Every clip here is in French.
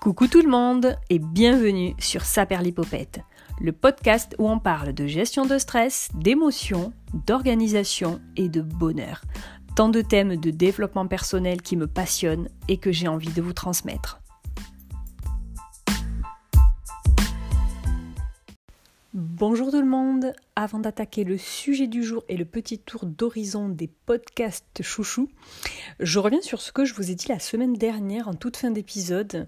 Coucou tout le monde et bienvenue sur Saperlipopette, le podcast où on parle de gestion de stress, d'émotions, d'organisation et de bonheur. Tant de thèmes de développement personnel qui me passionnent et que j'ai envie de vous transmettre. Bonjour tout le monde, avant d'attaquer le sujet du jour et le petit tour d'horizon des podcasts chouchou, je reviens sur ce que je vous ai dit la semaine dernière en toute fin d'épisode.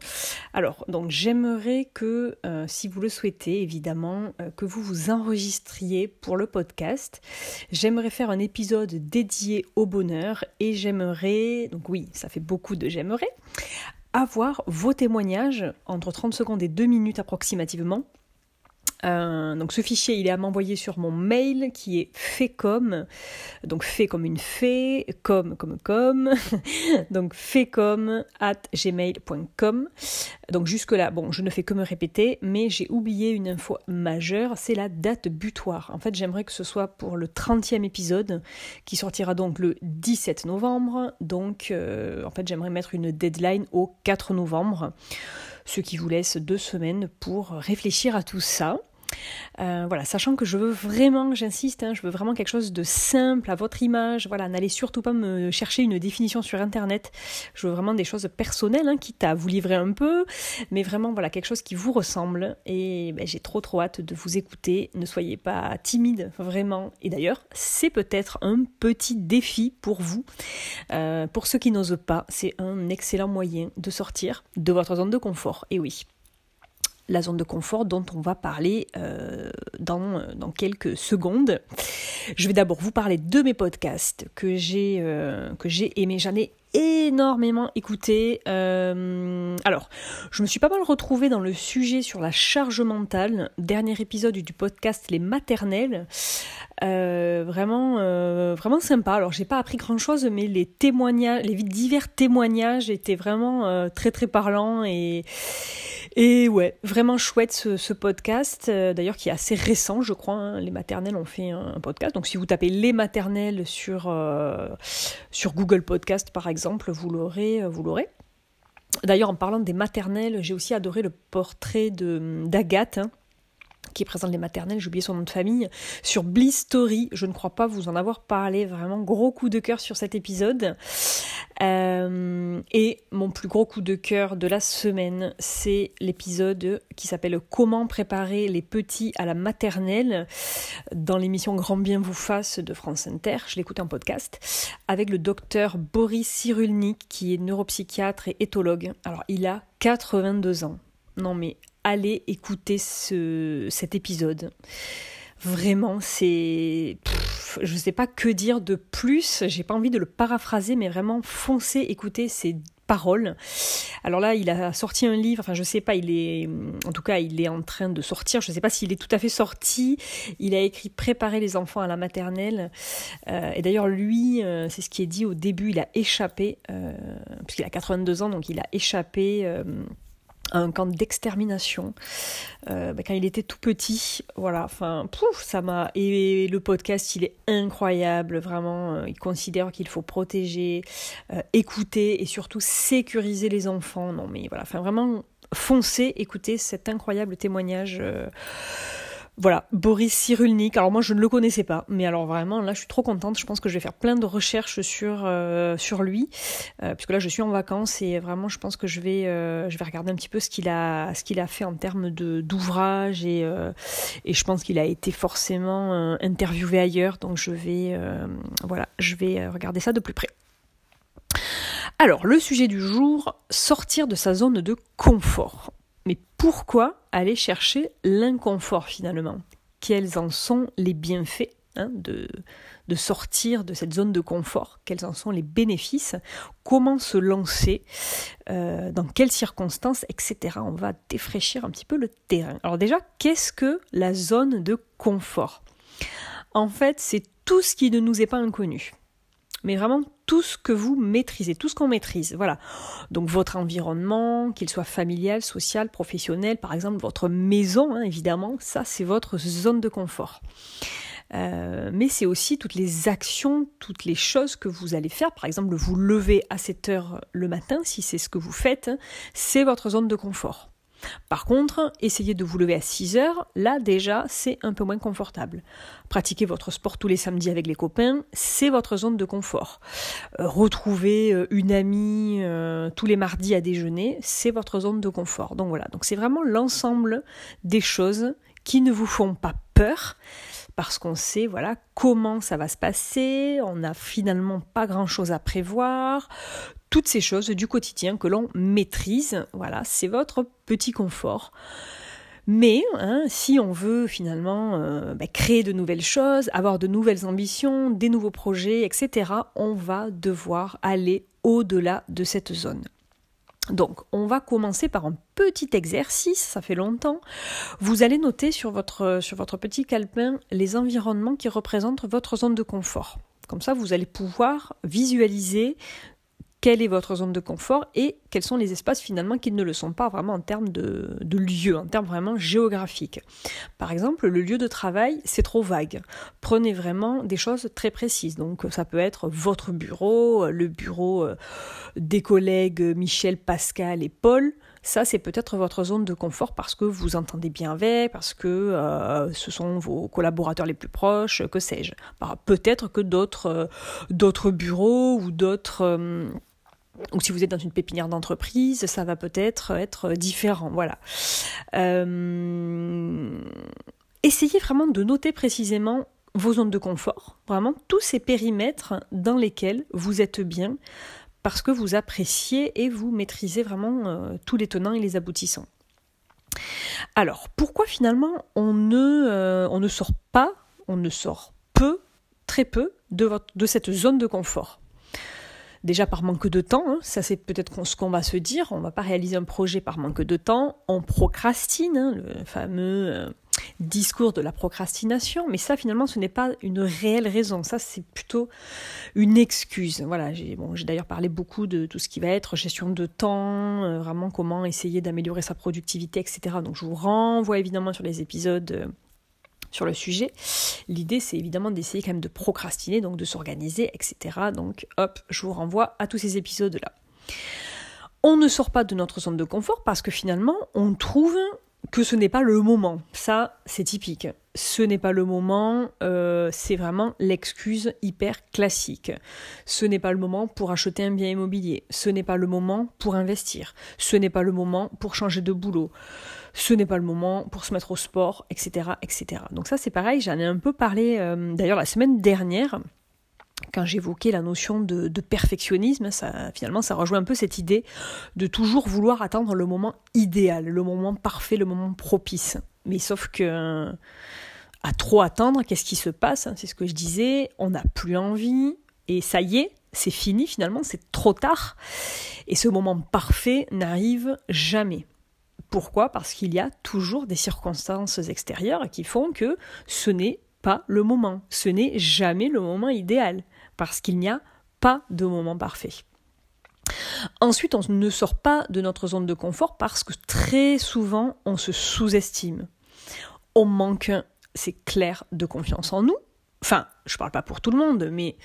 Alors, donc j'aimerais que, euh, si vous le souhaitez évidemment, euh, que vous vous enregistriez pour le podcast. J'aimerais faire un épisode dédié au bonheur et j'aimerais, donc oui, ça fait beaucoup de j'aimerais, avoir vos témoignages entre 30 secondes et 2 minutes approximativement euh, donc ce fichier, il est à m'envoyer sur mon mail qui est fait comme, donc fait comme une fée, comme comme comme, donc fait comme at gmail.com. Donc jusque là, bon, je ne fais que me répéter, mais j'ai oublié une info majeure, c'est la date butoir. En fait, j'aimerais que ce soit pour le 30e épisode qui sortira donc le 17 novembre. Donc euh, en fait, j'aimerais mettre une deadline au 4 novembre, ce qui vous laisse deux semaines pour réfléchir à tout ça. Euh, voilà, sachant que je veux vraiment, j'insiste, hein, je veux vraiment quelque chose de simple à votre image. Voilà, n'allez surtout pas me chercher une définition sur internet. Je veux vraiment des choses personnelles, hein, quitte à vous livrer un peu, mais vraiment voilà quelque chose qui vous ressemble. Et ben, j'ai trop trop hâte de vous écouter. Ne soyez pas timide, vraiment. Et d'ailleurs, c'est peut-être un petit défi pour vous. Euh, pour ceux qui n'osent pas, c'est un excellent moyen de sortir de votre zone de confort. Et oui la zone de confort dont on va parler euh, dans, dans, quelques secondes. Je vais d'abord vous parler de mes podcasts que j'ai euh, que j'ai aimé. J'en ai énormément écouté. Euh, alors, je me suis pas mal retrouvée dans le sujet sur la charge mentale. Dernier épisode du podcast Les maternelles. vraiment, vraiment sympa. Alors, j'ai pas appris grand chose, mais les témoignages, les divers témoignages étaient vraiment très très parlants et et ouais, vraiment chouette ce, podcast, euh, d'ailleurs qui est assez récent, je crois. Hein. Les maternelles ont fait un, podcast. Donc si vous tapez les maternelles sur, euh, Google Podcast par exemple, vous l'aurez. Euh, vous l'aurez. D'ailleurs, en parlant des maternelles, j'ai aussi adoré le portrait d'Agathe. Hein qui présente les maternelles, j'ai oublié son nom de famille, sur Bliss Story. Je ne crois pas vous en avoir parlé, vraiment gros coup de cœur sur cet épisode. Euh, et mon plus gros coup de cœur de la semaine, c'est l'épisode qui s'appelle Comment préparer les petits à la maternelle dans l'émission Grand Bien vous fasse de France Inter. Je l'écoute en podcast avec le docteur Boris Cyrulnik qui est neuropsychiatre et éthologue. Alors il a 82 ans. Non mais allez écouter ce, cet épisode. Vraiment, c'est. Je ne sais pas que dire de plus. J'ai pas envie de le paraphraser, mais vraiment foncez écouter ces paroles. Alors là, il a sorti un livre. Enfin, je sais pas. Il est, en tout cas, il est en train de sortir. Je ne sais pas s'il est tout à fait sorti. Il a écrit Préparer les enfants à la maternelle. Euh, et d'ailleurs, lui, euh, c'est ce qui est dit au début. Il a échappé, euh, puisqu'il a 82 ans, donc il a échappé un camp d'extermination euh, bah, quand il était tout petit. Voilà, enfin, pouf, ça m'a. Et le podcast, il est incroyable, vraiment. Euh, il considère qu'il faut protéger, euh, écouter et surtout sécuriser les enfants. Non, mais voilà, enfin, vraiment, foncez, écoutez cet incroyable témoignage. Voilà, Boris Cyrulnik. Alors moi je ne le connaissais pas, mais alors vraiment là je suis trop contente. Je pense que je vais faire plein de recherches sur euh, lui, euh, puisque là je suis en vacances et vraiment je pense que je vais euh, je vais regarder un petit peu ce qu'il a fait en termes d'ouvrage et je pense qu'il a été forcément interviewé ailleurs, donc je vais regarder ça de plus près. Alors le sujet du jour, sortir de sa zone de confort. Pourquoi aller chercher l'inconfort finalement? Quels en sont les bienfaits hein, de, de sortir de cette zone de confort? Quels en sont les bénéfices? Comment se lancer euh, Dans quelles circonstances Etc. On va défraîchir un petit peu le terrain. Alors déjà, qu'est-ce que la zone de confort? En fait, c'est tout ce qui ne nous est pas inconnu. Mais vraiment tout ce que vous maîtrisez, tout ce qu'on maîtrise. Voilà. Donc votre environnement, qu'il soit familial, social, professionnel, par exemple votre maison, hein, évidemment, ça c'est votre zone de confort. Euh, mais c'est aussi toutes les actions, toutes les choses que vous allez faire. Par exemple, vous lever à 7 heures le matin, si c'est ce que vous faites, c'est votre zone de confort. Par contre, essayez de vous lever à 6 heures, là déjà c'est un peu moins confortable. Pratiquez votre sport tous les samedis avec les copains, c'est votre zone de confort. Euh, retrouver euh, une amie euh, tous les mardis à déjeuner, c'est votre zone de confort. Donc voilà, donc c'est vraiment l'ensemble des choses qui ne vous font pas peur parce qu'on sait voilà comment ça va se passer, on n'a finalement pas grand-chose à prévoir, toutes ces choses du quotidien que l'on maîtrise. Voilà, c'est votre petit confort. Mais hein, si on veut finalement euh, bah, créer de nouvelles choses, avoir de nouvelles ambitions, des nouveaux projets, etc., on va devoir aller au-delà de cette zone. Donc, on va commencer par un petit exercice, ça fait longtemps. Vous allez noter sur votre, sur votre petit calepin les environnements qui représentent votre zone de confort. Comme ça, vous allez pouvoir visualiser quelle est votre zone de confort et quels sont les espaces finalement qui ne le sont pas vraiment en termes de, lieu, en termes vraiment géographiques. Par exemple, le lieu de travail, c'est trop vague. Prenez vraiment des choses très précises. Donc ça peut être votre bureau, le bureau euh, des collègues Michel, Pascal et Paul. Ça, c'est peut-être votre zone de confort parce que vous entendez bien avec, parce que euh, ce sont vos collaborateurs les plus proches, que sais-je. Peut-être que euh, d'autres bureaux ou d'autres ou si vous êtes dans une pépinière d'entreprise, ça va peut-être être différent. Voilà. Euh, essayez vraiment de noter précisément vos zones de confort, vraiment tous ces périmètres dans lesquels vous êtes bien parce que vous appréciez et vous maîtrisez vraiment euh, tous les tenants et les aboutissants. Alors, pourquoi finalement on ne, euh, sort pas, on ne sort peu, très peu de cette zone de confort? Déjà par manque de temps, hein, ça c'est peut-être ce qu'on va se dire, on va pas réaliser un projet par manque de temps, on procrastine, hein, le fameux euh, discours de la procrastination, mais ça finalement ce n'est pas une réelle raison, ça c'est plutôt une excuse. Voilà, j'ai d'ailleurs parlé beaucoup de tout ce qui va être gestion de temps, euh, vraiment comment essayer d'améliorer sa productivité, etc. Donc je vous renvoie évidemment sur les épisodes euh, sur le sujet. L'idée, c'est évidemment d'essayer quand même de procrastiner, donc de s'organiser, etc. Donc, hop, je vous renvoie à tous ces épisodes-là. On ne sort pas de notre zone de confort parce que finalement, on trouve que ce n'est pas le moment. Ça, c'est typique. Ce n'est pas le moment, euh, c'est vraiment l'excuse hyper classique. Ce n'est pas le moment pour acheter un bien immobilier. Ce n'est pas le moment pour investir. Ce n'est pas le moment pour changer de boulot ce n'est pas le moment pour se mettre au sport, etc. etc. Donc ça c'est pareil, j'en ai un peu parlé euh, d'ailleurs la semaine dernière quand j'évoquais la notion de, perfectionnisme, finalement, ça rejoint un peu cette idée de toujours vouloir attendre le moment idéal, le moment parfait, le moment propice. Mais sauf que à trop attendre, qu'est-ce qui se passe C'est ce que je disais, on n'a plus envie, et ça y est, c'est fini finalement, c'est trop tard. Et ce moment parfait n'arrive jamais. Pourquoi? Parce qu'il y a toujours des circonstances extérieures qui font que ce n'est pas le moment. Ce n'est jamais le moment idéal. Parce qu'il n'y a pas de moment parfait. Ensuite, on ne sort pas de notre zone de confort parce que très souvent, on se sous-estime. On manque, c'est clair, de confiance en nous. Enfin, je ne parle pas pour tout le monde, mais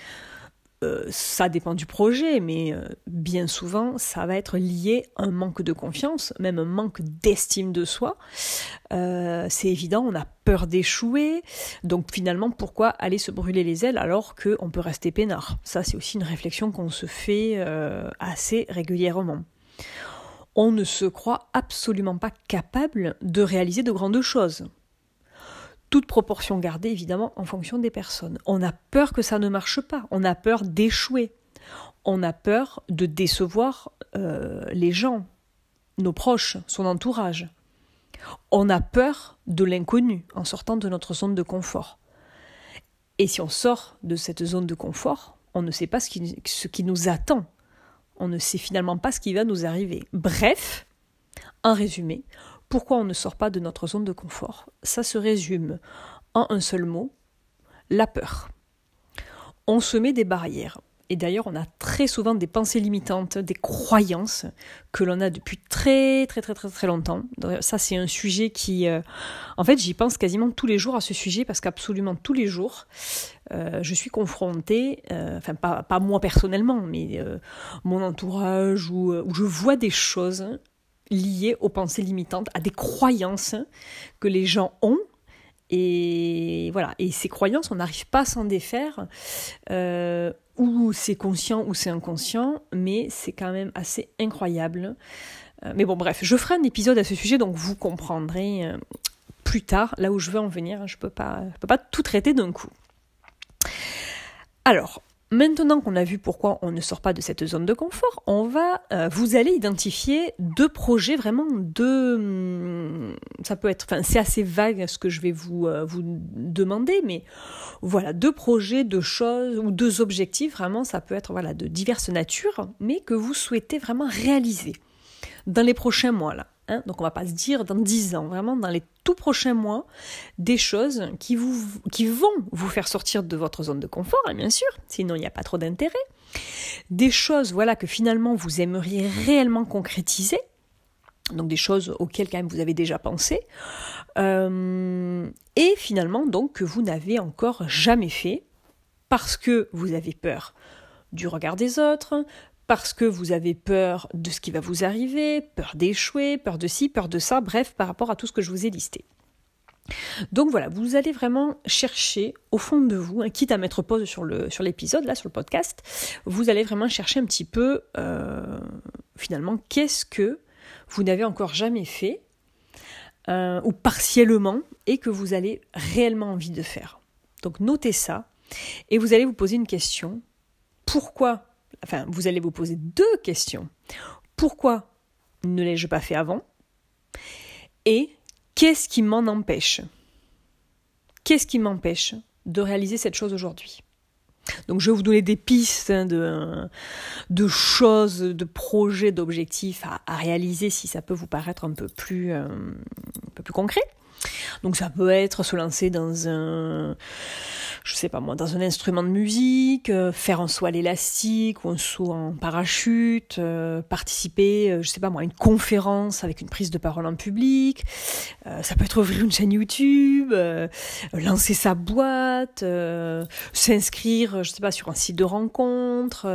euh, ça dépend du projet, mais euh, bien souvent, ça va être lié à un manque de confiance, même un manque d'estime de soi. Euh, c'est évident, on a peur d'échouer, donc finalement, pourquoi aller se brûler les ailes alors qu'on peut rester peinard? Ça, c'est aussi une réflexion qu'on se fait assez régulièrement. On ne se croit absolument pas capable de réaliser de grandes choses toute proportion gardée évidemment en fonction des personnes. On a peur que ça ne marche pas, on a peur d'échouer, on a peur de décevoir euh, les gens, nos proches, son entourage. On a peur de l'inconnu en sortant de notre zone de confort. Et si on sort de cette zone de confort, on ne sait pas ce qui, ce qui nous attend. On ne sait finalement pas ce qui va nous arriver. Bref, en résumé, pourquoi on ne sort pas de notre zone de confort Ça se résume en un seul mot, la peur. On se met des barrières. Et d'ailleurs, on a très souvent des pensées limitantes, des croyances que l'on a depuis très très très très très longtemps. Ça, c'est un sujet qui, euh, en fait, j'y pense quasiment tous les jours à ce sujet parce qu'absolument tous les jours, euh, je suis confrontée, euh, enfin pas, moi personnellement, mais mon entourage où je vois des choses liées aux pensées limitantes, à des croyances que les gens ont et voilà, et ces croyances, on n'arrive pas à s'en défaire, euh, ou c'est conscient ou c'est inconscient, mais c'est quand même assez incroyable. Euh, mais bon, bref, je ferai un épisode à ce sujet, donc vous comprendrez euh, plus tard là où je veux en venir. Je ne peux, pas, peux pas tout traiter d'un coup. Alors, Maintenant qu'on a vu pourquoi on ne sort pas de cette zone de confort, on va, euh, vous allez identifier deux projets, vraiment deux, hum, ça peut être, enfin c'est assez vague ce que je vais vous, euh, vous demander, mais voilà, deux projets, deux choses ou deux objectifs, vraiment ça peut être voilà de diverses natures, mais que vous souhaitez vraiment réaliser dans les prochains mois là. Hein. Donc on va pas se dire dans dix ans, vraiment dans les tout prochains mois, des choses qui, vous, qui vont vous faire sortir de votre zone de confort, hein, bien sûr, sinon il n'y a pas trop d'intérêt. Des choses voilà, que finalement vous aimeriez réellement concrétiser, donc des choses auxquelles quand même vous avez déjà pensé, euh, et finalement donc que vous n'avez encore jamais fait parce que vous avez peur du regard des autres, parce que vous avez peur de ce qui va vous arriver, peur d'échouer, peur de ci, peur de ça, bref, par rapport à tout ce que je vous ai listé. Donc voilà, vous allez vraiment chercher au fond de vous, hein, quitte à mettre pause sur l'épisode, sur là, sur le podcast, vous allez vraiment chercher un petit peu, euh, finalement, qu'est-ce que vous n'avez encore jamais fait, euh, ou partiellement, et que vous avez réellement envie de faire. Donc notez ça, et vous allez vous poser une question. Pourquoi enfin, vous allez vous poser deux questions. Pourquoi ne l'ai-je pas fait avant? Et qu'est-ce qui m'en empêche? Qu'est-ce qui m'empêche de réaliser cette chose aujourd'hui? Donc je vais vous donner des pistes hein, de, choses, de projets, d'objectifs à, réaliser si ça peut vous paraître un peu plus, euh, un peu plus concret. Donc ça peut être se lancer dans un, je sais pas moi, dans un instrument de musique, euh, faire un saut à l'élastique ou un saut en parachute, euh, participer, euh, je sais pas moi, à une conférence avec une prise de parole en public. ça peut être ouvrir une chaîne YouTube, lancer sa boîte, s'inscrire, sur un site de rencontre,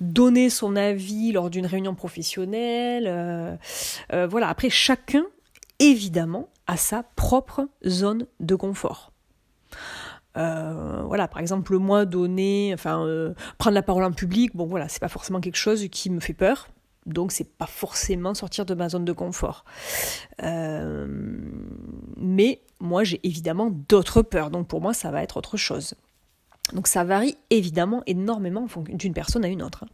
donner son avis lors d'une réunion professionnelle. voilà. Après, chacun évidemment à sa propre zone de confort. Euh, voilà, par exemple, moi donner, enfin, euh, prendre la parole en public, bon voilà, c'est pas forcément quelque chose qui me fait peur, donc c'est pas forcément sortir de ma zone de confort. Euh, mais moi j'ai évidemment d'autres peurs, donc pour moi ça va être autre chose. Donc ça varie évidemment énormément d'une personne à une autre.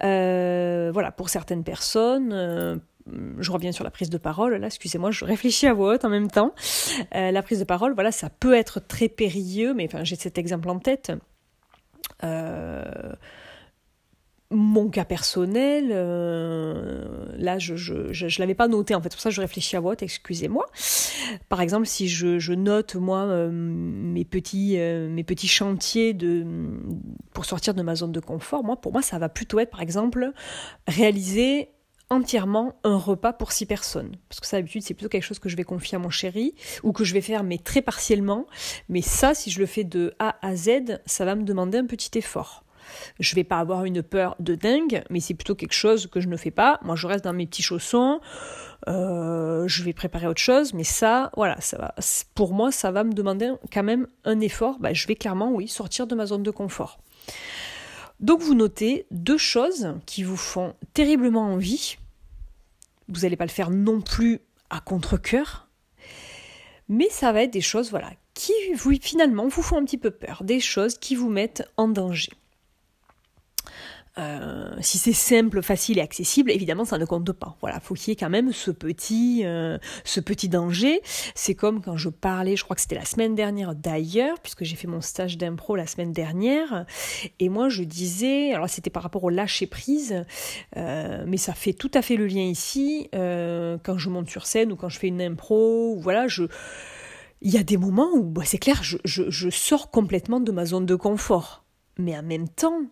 Hein. voilà, pour certaines personnes, je reviens sur la prise de parole, là, excusez-moi, je réfléchis à voix haute en même temps. Euh, la prise de parole, voilà, ça peut être très périlleux, mais enfin, j'ai cet exemple en tête. Euh, mon cas personnel, euh, là je je, l'avais pas noté en fait, pour ça je réfléchis à voix haute, excusez-moi. Par exemple, si je, note moi mes petits chantiers pour sortir de ma zone de confort, moi pour moi ça va plutôt être par exemple réaliser entièrement un repas pour six personnes. Parce que ça, d'habitude, c'est plutôt quelque chose que je vais confier à mon chéri ou que je vais faire, mais très partiellement. Mais ça, si je le fais de A à Z, ça va me demander un petit effort. Je vais pas avoir une peur de dingue, mais c'est plutôt quelque chose que je ne fais pas. Moi, je reste dans mes petits chaussons. Euh, je vais préparer autre chose, mais ça, voilà, ça va. Pour moi, ça va me demander quand même un effort. Bah, je vais clairement, oui, sortir de ma zone de confort. Donc vous notez deux choses qui vous font terriblement envie. Vous n'allez pas le faire non plus à contre-coeur, mais ça va être des choses voilà, qui vous, finalement vous font un petit peu peur, des choses qui vous mettent en danger. Euh, si c'est simple, facile et accessible, évidemment, ça ne compte pas. Voilà, faut qu'il y ait quand même ce petit, euh, ce petit danger. C'est comme quand je parlais, je crois que c'était la semaine dernière d'ailleurs, puisque j'ai fait mon stage d'impro la semaine dernière, et moi je disais, alors c'était par rapport au lâcher prise, euh, mais ça fait tout à fait le lien ici quand je monte sur scène ou quand je fais une impro, voilà, je il y a des moments où bah, c'est clair, je, sors complètement de ma zone de confort mais en même temps,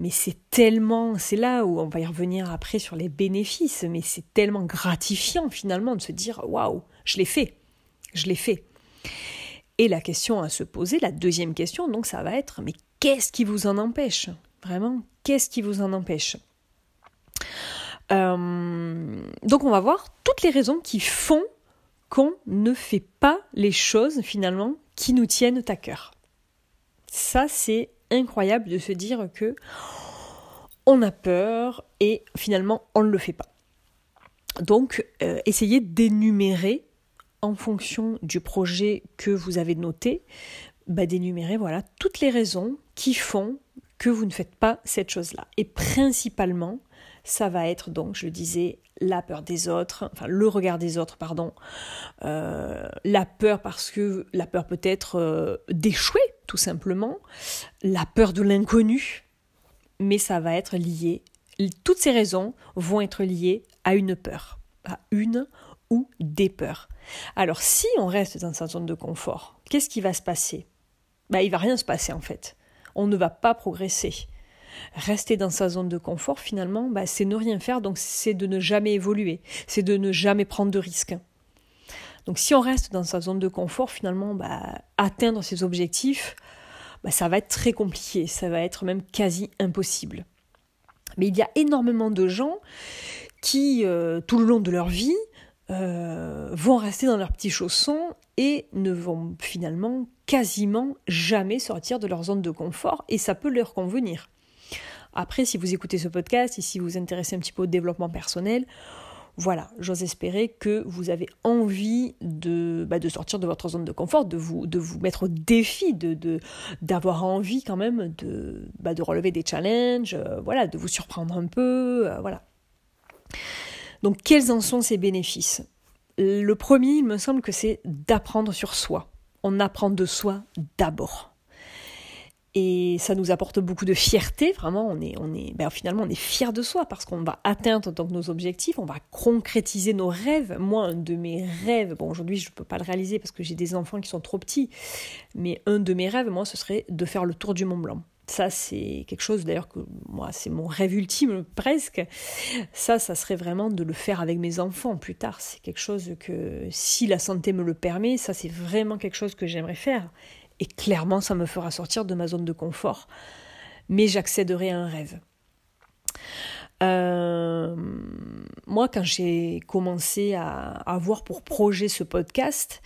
mais c'est tellement, c'est là où on va y revenir après sur les bénéfices, mais c'est tellement gratifiant finalement de se dire waouh, je l'ai fait, je l'ai fait. Et la question à se poser, la deuxième question, donc ça va être mais qu'est-ce qui vous en empêche? Vraiment, qu'est-ce qui vous en empêche? Euh, Donc on va voir toutes les raisons qui font qu'on ne fait pas les choses finalement qui nous tiennent à cœur. Ça, c'est incroyable de se dire que on a peur et finalement on ne le fait pas. Donc, euh, essayez d'énumérer en fonction du projet que vous avez noté, bah, d'énumérer voilà toutes les raisons qui font que vous ne faites pas cette chose-là. Et principalement, ça va être donc, je disais, la peur des autres, enfin le regard des autres, pardon, euh, la peur parce que la peur peut être euh, d'échouer, tout simplement, la peur de l'inconnu, mais ça va être lié, toutes ces raisons vont être liées à une peur, à une ou des peurs. Alors si on reste dans sa zone de confort, qu'est-ce qui va se passer? Bah, Il va rien se passer en fait. On ne va pas progresser. Rester dans sa zone de confort, finalement, bah, c'est ne rien faire, donc c'est de ne jamais évoluer, c'est de ne jamais prendre de risques. Donc si on reste dans sa zone de confort, finalement, bah, atteindre ses objectifs, bah, ça va être très compliqué, ça va être même quasi impossible. Mais il y a énormément de gens qui, euh, tout le long de leur vie, euh, vont rester dans leurs petits chaussons et ne vont finalement quasiment jamais sortir de leur zone de confort et ça peut leur convenir. Après, si vous écoutez ce podcast et si vous vous intéressez un petit peu au développement personnel, voilà, j'ose espérer que vous avez envie de, bah, de sortir de votre zone de confort, de vous, mettre au défi, d'avoir envie quand même de, bah, relever des challenges, euh, voilà, de vous surprendre un peu, euh, voilà. Donc quels en sont ces bénéfices? Le premier, il me semble que c'est d'apprendre sur soi. On apprend de soi d'abord. Et ça nous apporte beaucoup de fierté, vraiment, on est, on est, ben finalement on est fier de soi parce qu'on va atteindre donc nos objectifs, on va concrétiser nos rêves. Moi, un de mes rêves, bon aujourd'hui je ne peux pas le réaliser parce que j'ai des enfants qui sont trop petits, mais un de mes rêves, moi, ce serait de faire le tour du Mont Blanc. Ça, c'est quelque chose d'ailleurs que moi, c'est mon rêve ultime presque. Ça, ça serait vraiment de le faire avec mes enfants plus tard. C'est quelque chose que, si la santé me le permet, ça, c'est vraiment quelque chose que j'aimerais faire. Et clairement, ça me fera sortir de ma zone de confort. Mais j'accéderai à un rêve. Euh, moi, quand j'ai commencé à avoir pour projet ce podcast,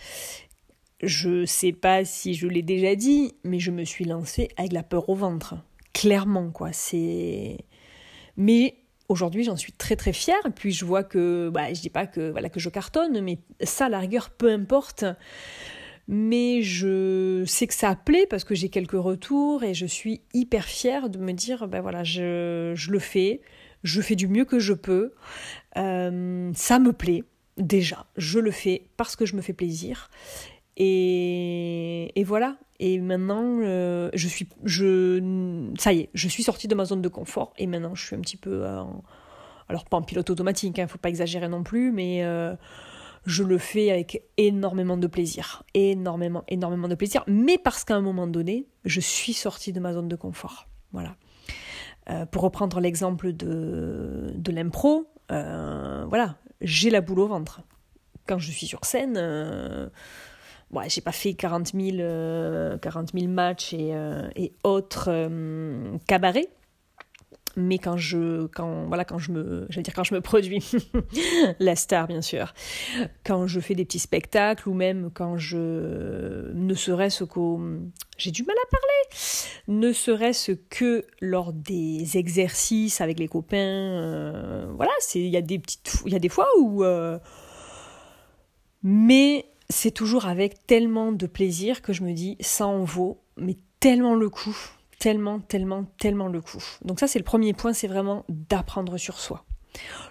je ne sais pas si je l'ai déjà dit, mais je me suis lancée avec la peur au ventre. Clairement, quoi. C'est. Mais aujourd'hui, j'en suis très très fière. Puis je vois que, bah, je dis pas que voilà que je cartonne, mais ça, la rigueur, peu importe mais je sais que ça plaît parce que j'ai quelques retours et je suis hyper fière de me dire ben voilà je, le fais. Je fais du mieux que je peux. Euh, ça me plaît. Déjà je le fais parce que je me fais plaisir. Et, et voilà. Et maintenant euh, je suis je ça y est je suis sortie de ma zone de confort et maintenant je suis un petit peu alors pas en pilote automatique il hein, faut pas exagérer non plus mais euh, je le fais avec énormément de plaisir, énormément, énormément de plaisir, mais parce qu'à un moment donné, je suis sortie de ma zone de confort. Voilà. Euh, pour reprendre l'exemple de, de l'impro, euh, voilà, j'ai la boule au ventre. Quand je suis sur scène, euh, j'ai pas fait 40 000, 40 000 matchs et autres cabarets, mais quand je me produis la star bien sûr. Quand je fais des petits spectacles ou même quand je ne serait-ce qu'au j'ai du mal à parler. Ne serait-ce que lors des exercices avec les copains euh, voilà c'est il y a des petites il y a des fois où euh, mais c'est toujours avec tellement de plaisir que je me dis ça en vaut mais tellement le coup tellement, tellement, tellement le coup. Donc ça, c'est le premier point, c'est vraiment d'apprendre sur soi.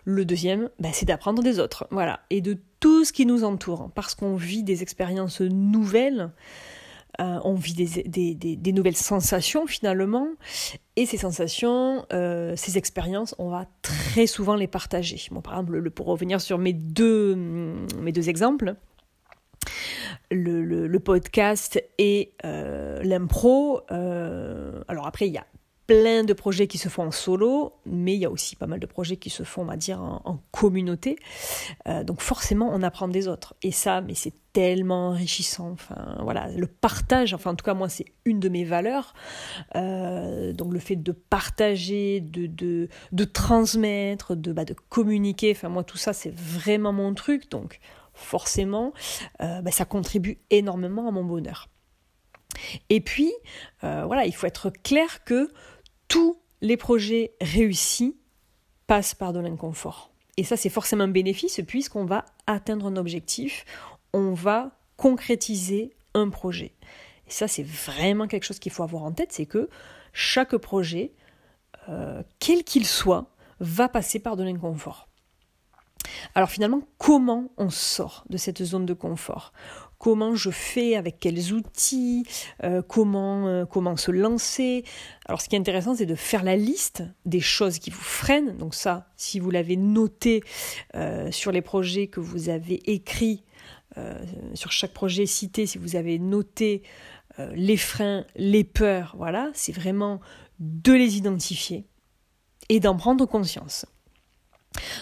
Le deuxième, bah, c'est d'apprendre des autres, voilà, et de tout ce qui nous entoure, parce qu'on vit des expériences nouvelles, euh, on vit des, des, nouvelles sensations finalement, et ces sensations, euh, ces expériences, on va très souvent les partager. Bon, par exemple, pour revenir sur mes deux, mes deux exemples, le, podcast et euh, l'impro. Euh, alors après, il y a plein de projets qui se font en solo, mais il y a aussi pas mal de projets qui se font, on va dire, en, communauté. Euh, donc forcément, on apprend des autres. Et ça, mais c'est tellement enrichissant. Voilà, le partage, enfin en tout cas moi, c'est une de mes valeurs. donc le fait de partager, de, transmettre, de, bah, de communiquer, enfin moi tout ça, c'est vraiment mon truc. Donc forcément, euh, bah, ça contribue énormément à mon bonheur. Et puis, euh, voilà, il faut être clair que tous les projets réussis passent par de l'inconfort. Et ça, c'est forcément un bénéfice puisqu'on va atteindre un objectif, on va concrétiser un projet. Et ça, c'est vraiment quelque chose qu'il faut avoir en tête, c'est que chaque projet, euh, quel qu'il soit, va passer par de l'inconfort. Alors finalement, comment on sort de cette zone de confort? Comment je fais? Avec quels outils? Euh, comment, euh, comment se lancer? Alors ce qui est intéressant, c'est de faire la liste des choses qui vous freinent. Donc ça, si vous l'avez noté euh, sur les projets que vous avez écrits, sur chaque projet cité, si vous avez noté les freins, les peurs, voilà, c'est vraiment de les identifier et d'en prendre conscience.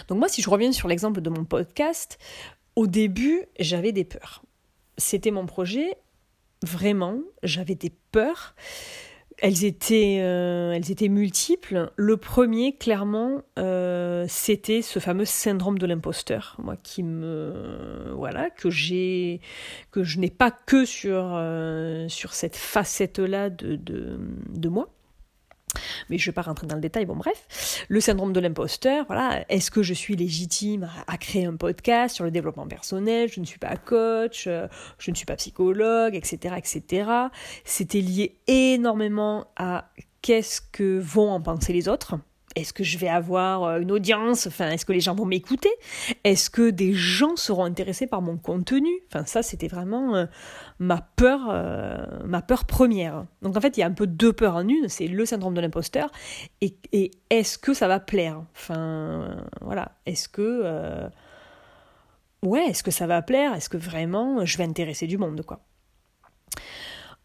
Donc moi, si je reviens sur l'exemple de mon podcast, au début, j'avais des peurs. C'était mon projet, vraiment, j'avais des peurs. Elles étaient, euh, elles étaient multiples. Le premier, clairement, euh, c'était ce fameux syndrome de l'imposteur, moi qui me, voilà, que j'ai, que je n'ai pas que sur euh, cette facette-là de moi mais je ne vais pas rentrer dans le détail, bon bref. Le syndrome de l'imposteur, voilà, est-ce que je suis légitime à, créer un podcast sur le développement personnel? Je ne suis pas coach, euh, je ne suis pas psychologue, etc. etc. C'était lié énormément à qu'est-ce que vont en penser les autres est-ce que je vais avoir euh, une audience? Enfin, est-ce que les gens vont m'écouter? Est-ce que des gens seront intéressés par mon contenu? Enfin, ça, c'était vraiment euh, ma peur, euh, ma peur première. Donc, en fait, il y a un peu deux peurs en une. C'est le syndrome de l'imposteur et, est-ce que ça va plaire? Enfin, voilà. Est-ce que ouais, est-ce que ça va plaire? Est-ce que vraiment je vais intéresser du monde, quoi?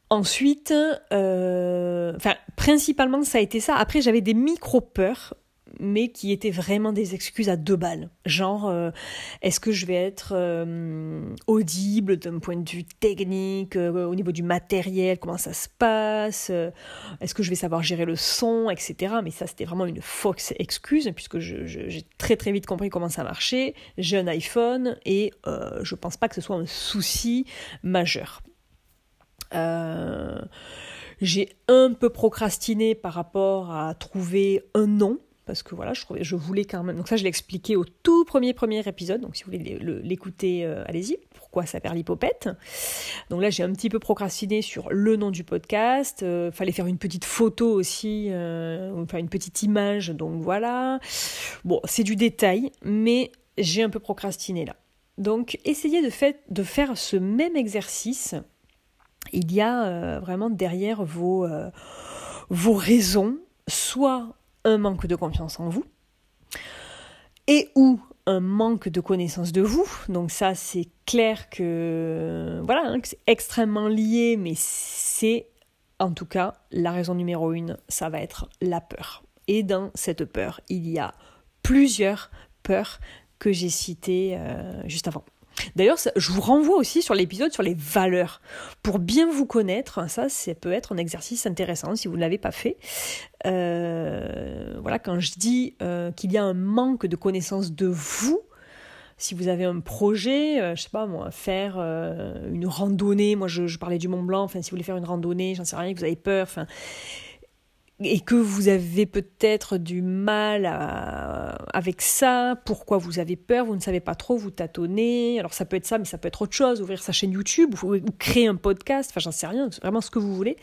Ensuite, euh, principalement, ça a été ça. Après, j'avais des micro-peurs, mais qui étaient vraiment des excuses à deux balles. Genre, euh, est-ce que je vais être euh, audible d'un point de vue technique, au niveau du matériel, comment ça se passe Est-ce que je vais savoir gérer le son, etc. Mais ça, c'était vraiment une fausse excuse, puisque j'ai très très vite compris comment ça marchait. J'ai un iPhone et je pense pas que ce soit un souci majeur. Euh, j'ai un peu procrastiné par rapport à trouver un nom parce que voilà, je, trouvais, je voulais quand même. Donc ça, je l'ai expliqué au tout premier premier épisode. Donc si vous voulez l'écouter, euh, allez-y. Pourquoi ça perd l'hypopète Donc là, j'ai un petit peu procrastiné sur le nom du podcast. Euh, fallait faire une petite photo aussi, enfin une petite image. Donc voilà. Bon, c'est du détail, mais j'ai un peu procrastiné là. Donc essayez de, fait, de faire ce même exercice il y a euh, vraiment derrière vos, euh, vos raisons, soit un manque de confiance en vous, et ou un manque de connaissance de vous. Donc ça, c'est clair que voilà, hein, que c'est extrêmement lié, mais c'est en tout cas la raison numéro une, ça va être la peur. Et dans cette peur, il y a plusieurs peurs que j'ai citées euh, juste avant. D'ailleurs, je vous renvoie aussi sur l'épisode sur les valeurs. Pour bien vous connaître, ça, ça peut être un exercice intéressant si vous ne l'avez pas fait. Euh, voilà, quand je dis euh, qu'il y a un manque de connaissance de vous, si vous avez un projet, euh, je sais pas moi, faire une randonnée, moi je, je, parlais du Mont Blanc, enfin si vous voulez faire une randonnée, j'en sais rien, que vous avez peur, enfin et que vous avez peut-être du mal avec ça, pourquoi vous avez peur, vous ne savez pas trop, vous tâtonnez. Alors ça peut être ça, mais ça peut être autre chose, ouvrir sa chaîne YouTube ou, créer un podcast, enfin j'en sais rien, vraiment ce que vous voulez.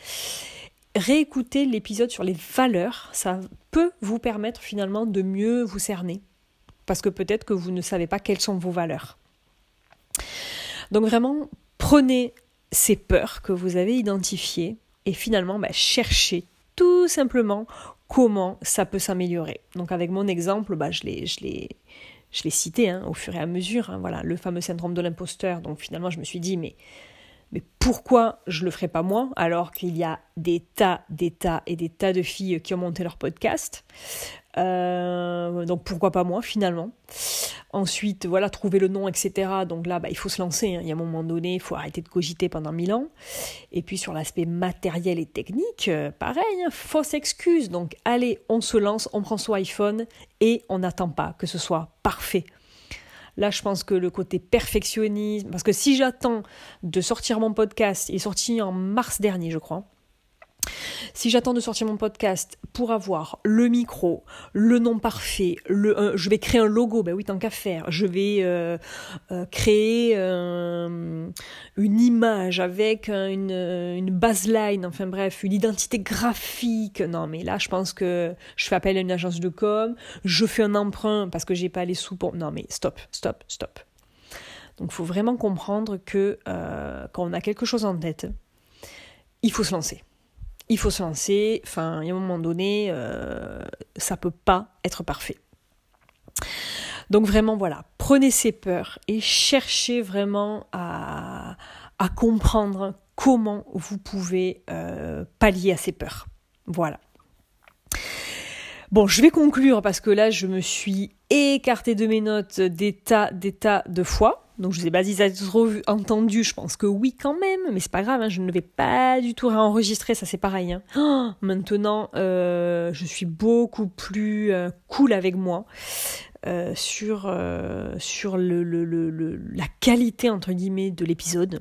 Réécouter l'épisode sur les valeurs, ça peut vous permettre finalement de mieux vous cerner. Parce que peut-être que vous ne savez pas quelles sont vos valeurs. Donc vraiment, prenez ces peurs que vous avez identifiées et finalement bah, cherchez tout simplement comment ça peut s'améliorer. Donc avec mon exemple, bah, je l'ai, cité hein, au fur et à mesure. Hein, voilà, le fameux syndrome de l'imposteur. Donc finalement, je me suis dit, mais Mais pourquoi je le ferai pas moi alors qu'il y a des tas, des tas et des tas de filles qui ont monté leur podcast? Euh, donc pourquoi pas moi finalement? Ensuite, voilà, trouver le nom, etc. Donc là, bah, il faut se lancer. Hein. Il y a un moment donné, il faut arrêter de cogiter pendant mille ans. Et puis sur l'aspect matériel et technique, euh, pareil, hein, fausse excuse. Donc allez, on se lance, on prend son iPhone et on n'attend pas que ce soit parfait. Là, je pense que le côté perfectionnisme, parce que si j'attends de sortir mon podcast, il est sorti en mars dernier, je crois. Si j'attends de sortir mon podcast pour avoir le micro, le nom parfait, euh, je vais créer un logo, ben oui, tant qu'à faire. Je vais euh, euh, créer une image avec une, une baseline, enfin bref, une identité graphique. Non, mais là, je pense que je fais appel à une agence de com, je fais un emprunt parce que j'ai pas les sous pour. Non, mais stop, stop, stop. Donc, il faut vraiment comprendre que quand on a quelque chose en tête, il faut se lancer il faut se lancer. Enfin, a un moment donné, euh, ça peut pas être parfait. Donc vraiment, voilà, prenez ces peurs et cherchez vraiment à, comprendre comment vous pouvez euh, pallier à ces peurs. Voilà. Bon, je vais conclure parce que là, je me suis écartée de mes notes des tas, des tas de fois. Donc je ne sais pas si ça entendu, je pense que oui quand même, mais c'est pas grave, hein, je ne vais pas du tout réenregistrer, ça c'est pareil. Hein. Oh, maintenant, euh, je suis beaucoup plus euh, cool avec moi euh, sur, la qualité entre guillemets de l'épisode.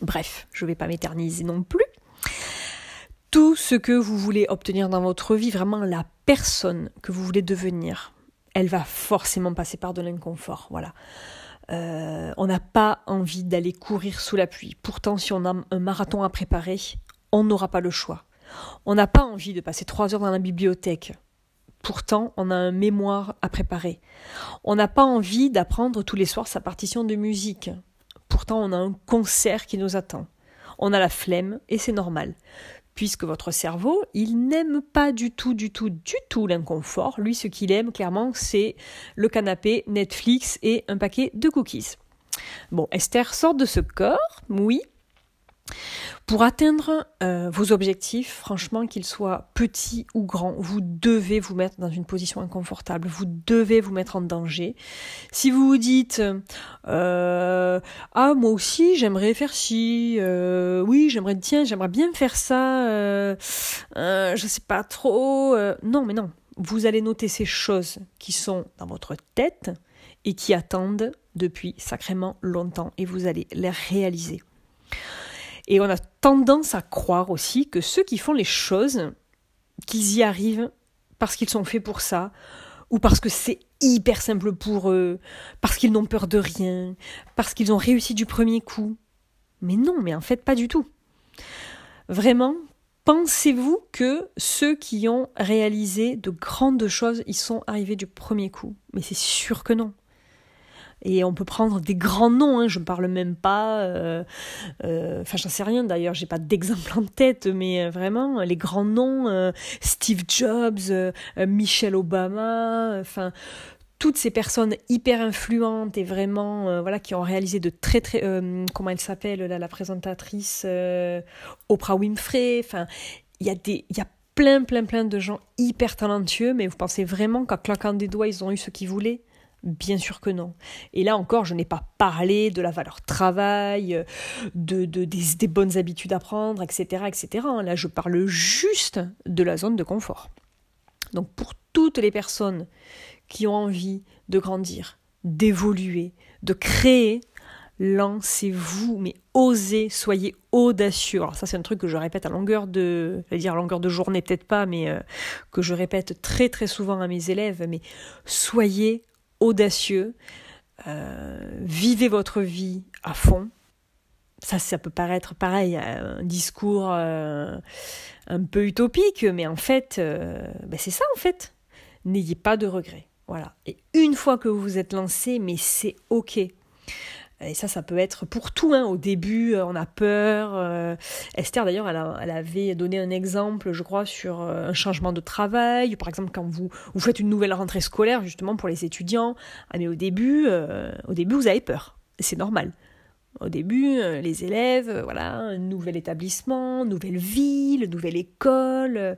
Bref, je ne vais pas m'éterniser non plus. Tout ce que vous voulez obtenir dans votre vie, vraiment la personne que vous voulez devenir, elle va forcément passer par de l'inconfort. Voilà. Euh, on n'a pas envie d'aller courir sous la pluie. Pourtant, si on a un marathon à préparer, on n'aura pas le choix. On n'a pas envie de passer trois heures dans la bibliothèque. Pourtant, on a un mémoire à préparer. On n'a pas envie d'apprendre tous les soirs sa partition de musique. Pourtant, on a un concert qui nous attend. On a la flemme et c'est normal puisque votre cerveau, il n'aime pas du tout, du tout, du tout l'inconfort. Lui, ce qu'il aime, clairement, c'est le canapé, Netflix et un paquet de cookies. Bon, Esther sort de ce corps, oui, pour atteindre euh, vos objectifs, franchement, qu'ils soient petits ou grands, vous devez vous mettre dans une position inconfortable, vous devez vous mettre en danger. Si vous vous dites euh, ah moi aussi j'aimerais faire ci, euh, oui j'aimerais tiens j'aimerais bien faire ça, je sais pas trop, non mais non, vous allez noter ces choses qui sont dans votre tête et qui attendent depuis sacrément longtemps et vous allez les réaliser. Et on a tendance à croire aussi que ceux qui font les choses, qu'ils y arrivent parce qu'ils sont faits pour ça, ou parce que c'est hyper simple pour eux, parce qu'ils n'ont peur de rien, parce qu'ils ont réussi du premier coup. Mais non, mais en fait pas du tout. Vraiment, pensez-vous que ceux qui ont réalisé de grandes choses, ils sont arrivés du premier coup? Mais c'est sûr que non. Et on peut prendre des grands noms, hein, je ne parle même pas, euh, euh, enfin j'en sais rien d'ailleurs, j'ai pas d'exemple en tête, mais euh, vraiment les grands noms, Steve Jobs, Michelle Obama, enfin toutes ces personnes hyper influentes et vraiment voilà qui ont réalisé de très très comment elle s'appelle la, la, présentatrice Oprah Winfrey, enfin il y a des il y a plein plein plein de gens hyper talentueux, mais vous pensez vraiment qu'en claquant des doigts ils ont eu ce qu'ils voulaient? Bien sûr que non. Et là encore, je n'ai pas parlé de la valeur travail, de, des, bonnes habitudes à prendre, etc., etc. Là, je parle juste de la zone de confort. Donc pour toutes les personnes qui ont envie de grandir, d'évoluer, de créer, lancez-vous, mais osez, soyez audacieux. Alors ça c'est un truc que je répète à longueur de, dire à longueur de journée peut-être pas, mais euh, que je répète très très souvent à mes élèves, mais soyez audacieux, euh, vivez votre vie à fond. Ça, ça peut paraître pareil, un discours euh, un peu utopique, mais en fait, euh, ben c'est ça en fait. N'ayez pas de regrets. Voilà. Et une fois que vous vous êtes lancé, mais c'est ok. Et ça, ça peut être pour tout. Hein. Au début, euh, on a peur. Euh. Esther, d'ailleurs, elle, avait donné un exemple, je crois, sur euh, un changement de travail. Par exemple, quand vous, faites une nouvelle rentrée scolaire, justement, pour les étudiants. Ah, mais au début, au début, vous avez peur. C'est normal. Au début, les élèves, voilà, un nouvel établissement, nouvelle ville, nouvelle école,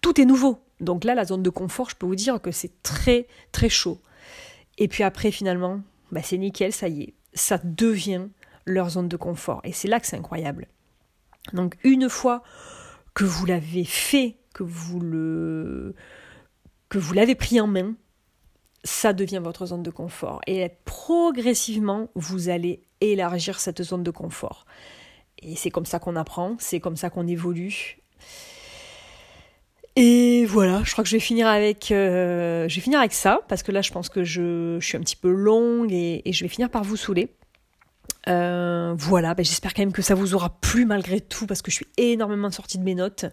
tout est nouveau. Donc là, la zone de confort, je peux vous dire que c'est très très chaud. Et puis après, finalement, bah, c'est nickel, ça y est, ça devient leur zone de confort. Et c'est là que c'est incroyable. Donc une fois que vous l'avez fait, que vous que vous l'avez pris en main, ça devient votre zone de confort. Et progressivement, vous allez élargir cette zone de confort. Et c'est comme ça qu'on apprend, c'est comme ça qu'on évolue. Et voilà, je crois que je vais finir avec, euh, je vais finir avec ça, parce que là je pense que je, suis un petit peu longue et je vais finir par vous saouler. Euh, voilà, ben j'espère quand même que ça vous aura plu malgré tout parce que je suis énormément sortie de mes notes.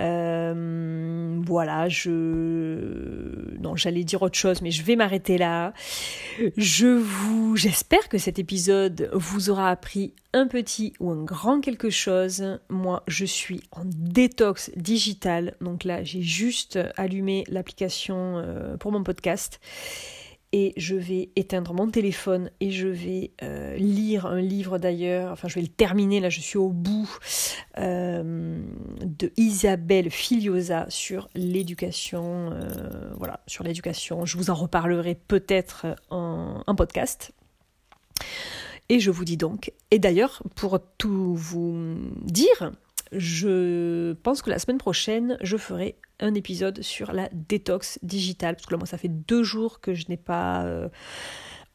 Euh, voilà, je non, j'allais dire autre chose, mais je vais m'arrêter là. Je vous, j'espère que cet épisode vous aura appris un petit ou un grand quelque chose. Moi, je suis en détox digital, donc là, j'ai juste allumé l'application euh, pour mon podcast et je vais éteindre mon téléphone et je vais euh, lire un livre d'ailleurs, enfin je vais le terminer, là je suis au bout, euh, de Isabelle Filiosa sur l'éducation, euh, voilà, sur l'éducation, je vous en reparlerai peut-être en, en podcast. Et je vous dis donc, et d'ailleurs pour tout vous dire, je pense que la semaine prochaine, je ferai un épisode sur la détox digitale, parce que là, moi, ça fait deux jours que je n'ai pas euh,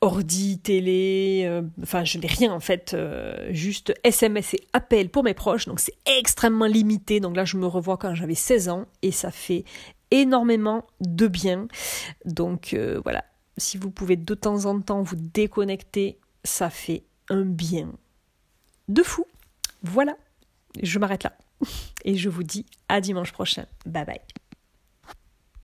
ordi, télé, euh, enfin, je n'ai rien en fait, euh, juste SMS et appel pour mes proches, donc c'est extrêmement limité. Donc là, je me revois quand j'avais 16 ans et ça fait énormément de bien. Donc voilà, si vous pouvez de temps en temps vous déconnecter, ça fait un bien de fou. Voilà je m'arrête là. Et je vous dis à dimanche prochain. Bye bye.